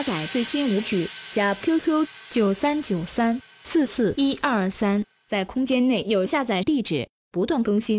下载最新舞曲加 qq 九三九三四四一二三在空间内有下载地址不断更新。